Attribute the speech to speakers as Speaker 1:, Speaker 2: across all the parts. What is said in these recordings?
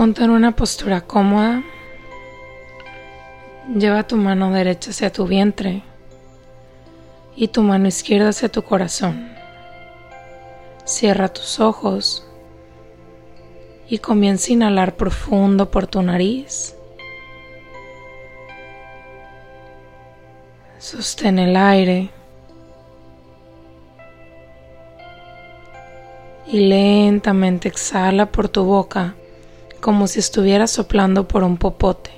Speaker 1: Ponte en una postura cómoda. Lleva tu mano derecha hacia tu vientre y tu mano izquierda hacia tu corazón. Cierra tus ojos y comienza a inhalar profundo por tu nariz. Sostén el aire y lentamente exhala por tu boca como si estuviera soplando por un popote.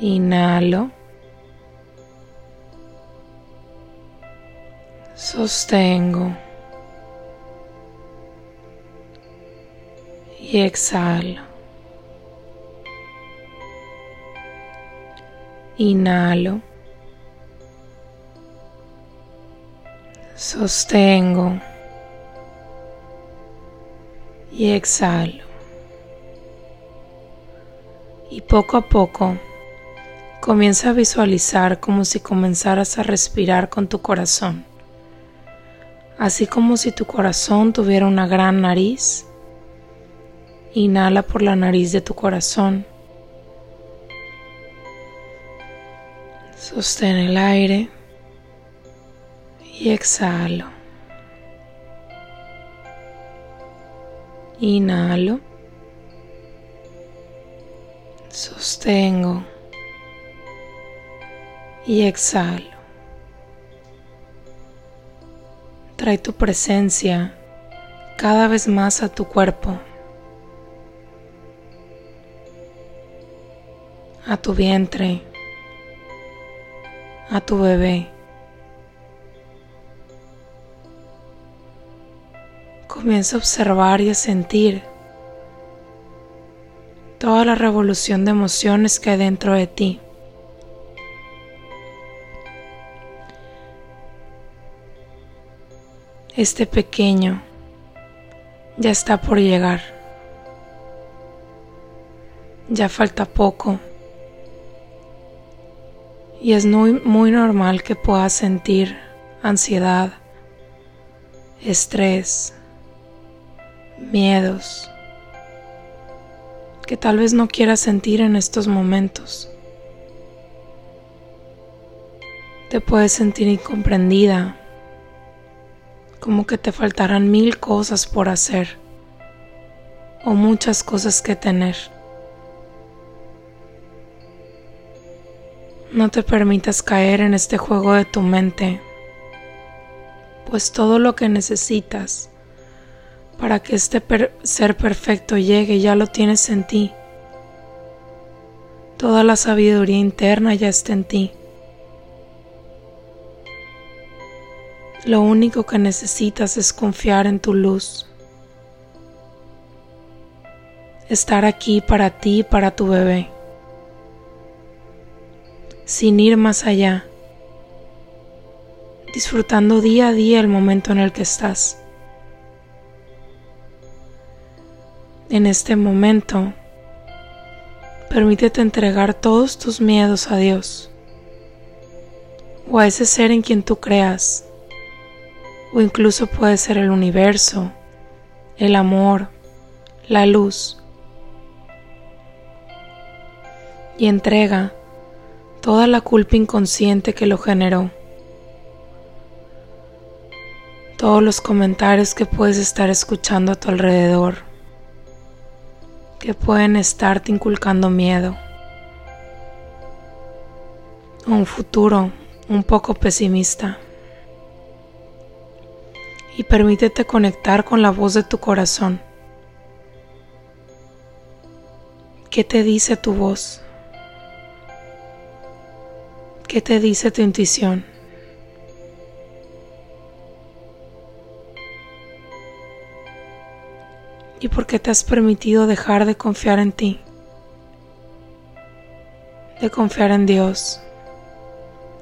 Speaker 1: Inhalo. Sostengo. Y exhalo. Inhalo. Sostengo y exhalo. Y poco a poco comienza a visualizar como si comenzaras a respirar con tu corazón, así como si tu corazón tuviera una gran nariz. Inhala por la nariz de tu corazón. Sostén el aire y exhalo. Inhalo. Sostengo. Y exhalo. Trae tu presencia cada vez más a tu cuerpo, a tu vientre, a tu bebé. Comienza a observar y a sentir toda la revolución de emociones que hay dentro de ti. Este pequeño ya está por llegar. Ya falta poco. Y es muy, muy normal que puedas sentir ansiedad, estrés, miedos que tal vez no quieras sentir en estos momentos. Te puedes sentir incomprendida, como que te faltarán mil cosas por hacer o muchas cosas que tener. No te permitas caer en este juego de tu mente, pues todo lo que necesitas para que este ser perfecto llegue, ya lo tienes en ti. Toda la sabiduría interna ya está en ti. Lo único que necesitas es confiar en tu luz. Estar aquí para ti y para tu bebé. Sin ir más allá. Disfrutando día a día el momento en el que estás. En este momento, permítete entregar todos tus miedos a Dios o a ese ser en quien tú creas, o incluso puede ser el universo, el amor, la luz. Y entrega toda la culpa inconsciente que lo generó. Todos los comentarios que puedes estar escuchando a tu alrededor que pueden estarte inculcando miedo un futuro un poco pesimista. Y permítete conectar con la voz de tu corazón. ¿Qué te dice tu voz? ¿Qué te dice tu intuición? Y por qué te has permitido dejar de confiar en ti, de confiar en Dios,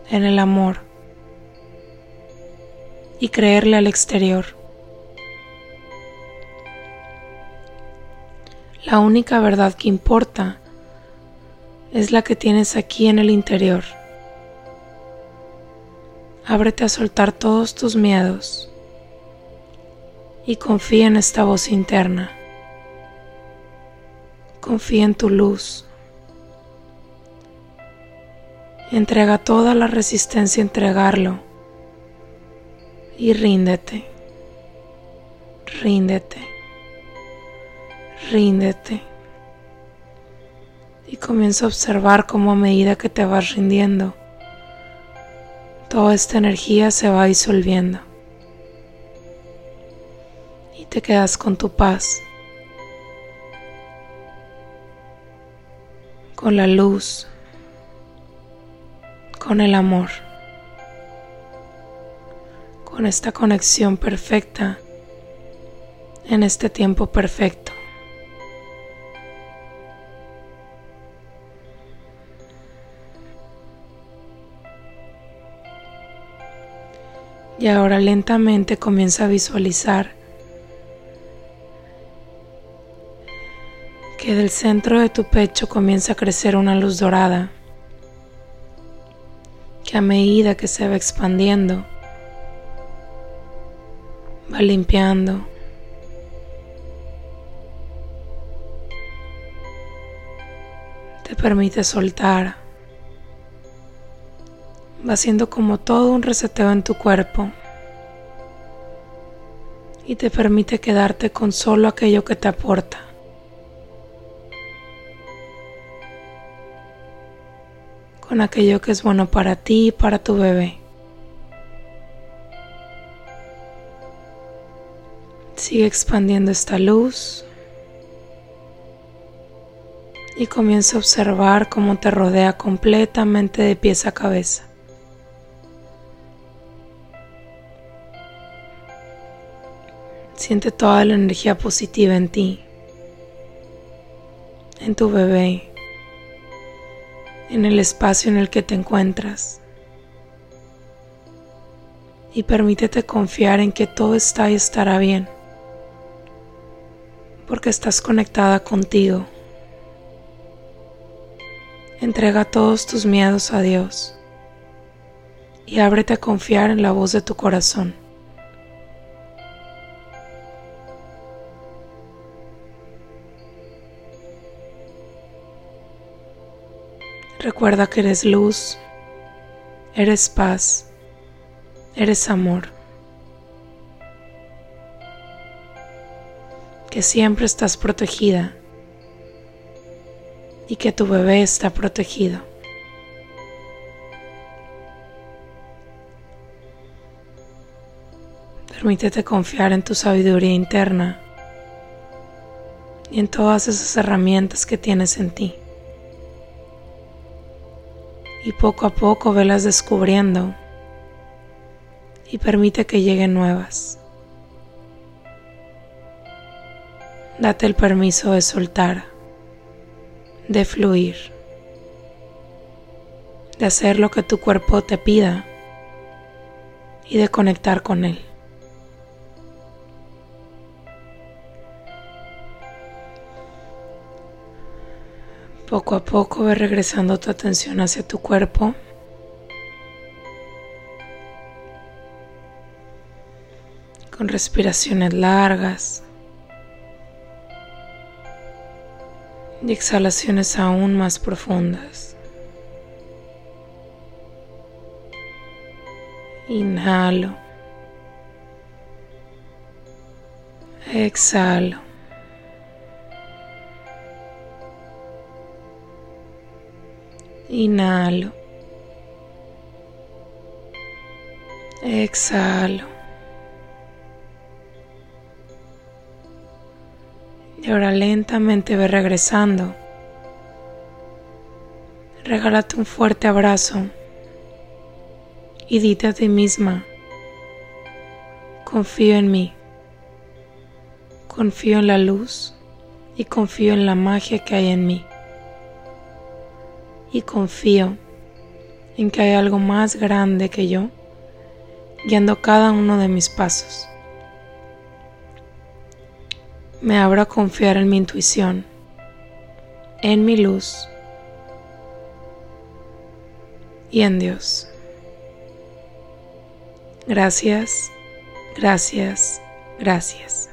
Speaker 1: en el amor y creerle al exterior. La única verdad que importa es la que tienes aquí en el interior. Ábrete a soltar todos tus miedos y confía en esta voz interna. Confía en tu luz. Entrega toda la resistencia a entregarlo y ríndete, ríndete, ríndete. Y comienza a observar cómo a medida que te vas rindiendo, toda esta energía se va disolviendo te quedas con tu paz, con la luz con el amor, con esta conexión perfecta en este tiempo perfecto. Y ahora lentamente comienza a visualizar que del centro de tu pecho comienza a crecer una luz dorada que a medida que se va expandiendo, va limpiando. Te permite soltar. Va siendo como todo un reseteo en tu cuerpo. Y te permite quedarte con solo aquello que te aporta. Con aquello que es bueno para ti y para tu bebé. Sigue expandiendo esta luz y comienza a observar cómo te rodea completamente de pies a cabeza. Siente toda la energía positiva en ti, en tu bebé en el espacio en el que te encuentras. Y permítete confiar en que todo está y estará bien, porque estás conectada contigo. Entrega todos tus miedos a Dios y ábrete a confiar en la voz de tu corazón. Recuerda que eres luz, eres paz, eres amor. Que siempre estás protegida y que tu bebé está protegido. Permítete confiar en tu sabiduría interna y en todas esas herramientas que tienes en ti y poco a poco velas descubriendo y permite que lleguen nuevas. Date el permiso de soltar, de fluir, de hacer lo que tu cuerpo te pida y de conectar con él. Poco a poco ve regresando tu atención hacia tu cuerpo. Con respiraciones largas y exhalaciones aún más profundas. Inhalo. Exhalo. Inhalo. Exhalo. Y ahora lentamente ve regresando. Regálate un fuerte abrazo y dite a ti misma, confío en mí, confío en la luz y confío en la magia que hay en mí y confío en que hay algo más grande que yo guiando cada uno de mis pasos. Me abro a confiar en mi intuición, en mi luz y en Dios. Gracias, gracias, gracias.